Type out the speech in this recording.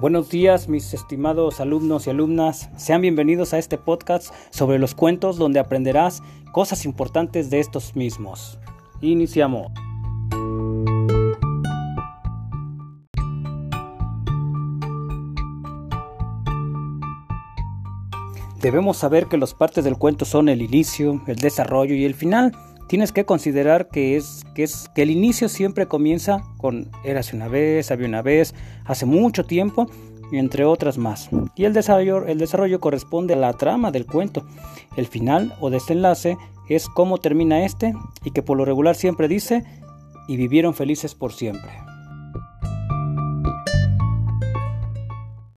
Buenos días mis estimados alumnos y alumnas, sean bienvenidos a este podcast sobre los cuentos donde aprenderás cosas importantes de estos mismos. Iniciamos. Debemos saber que las partes del cuento son el inicio, el desarrollo y el final tienes que considerar que es, que es que el inicio siempre comienza con érase una vez, había una vez, hace mucho tiempo, entre otras más. Y el desarrollo, el desarrollo corresponde a la trama del cuento. El final o desenlace es cómo termina este y que por lo regular siempre dice y vivieron felices por siempre.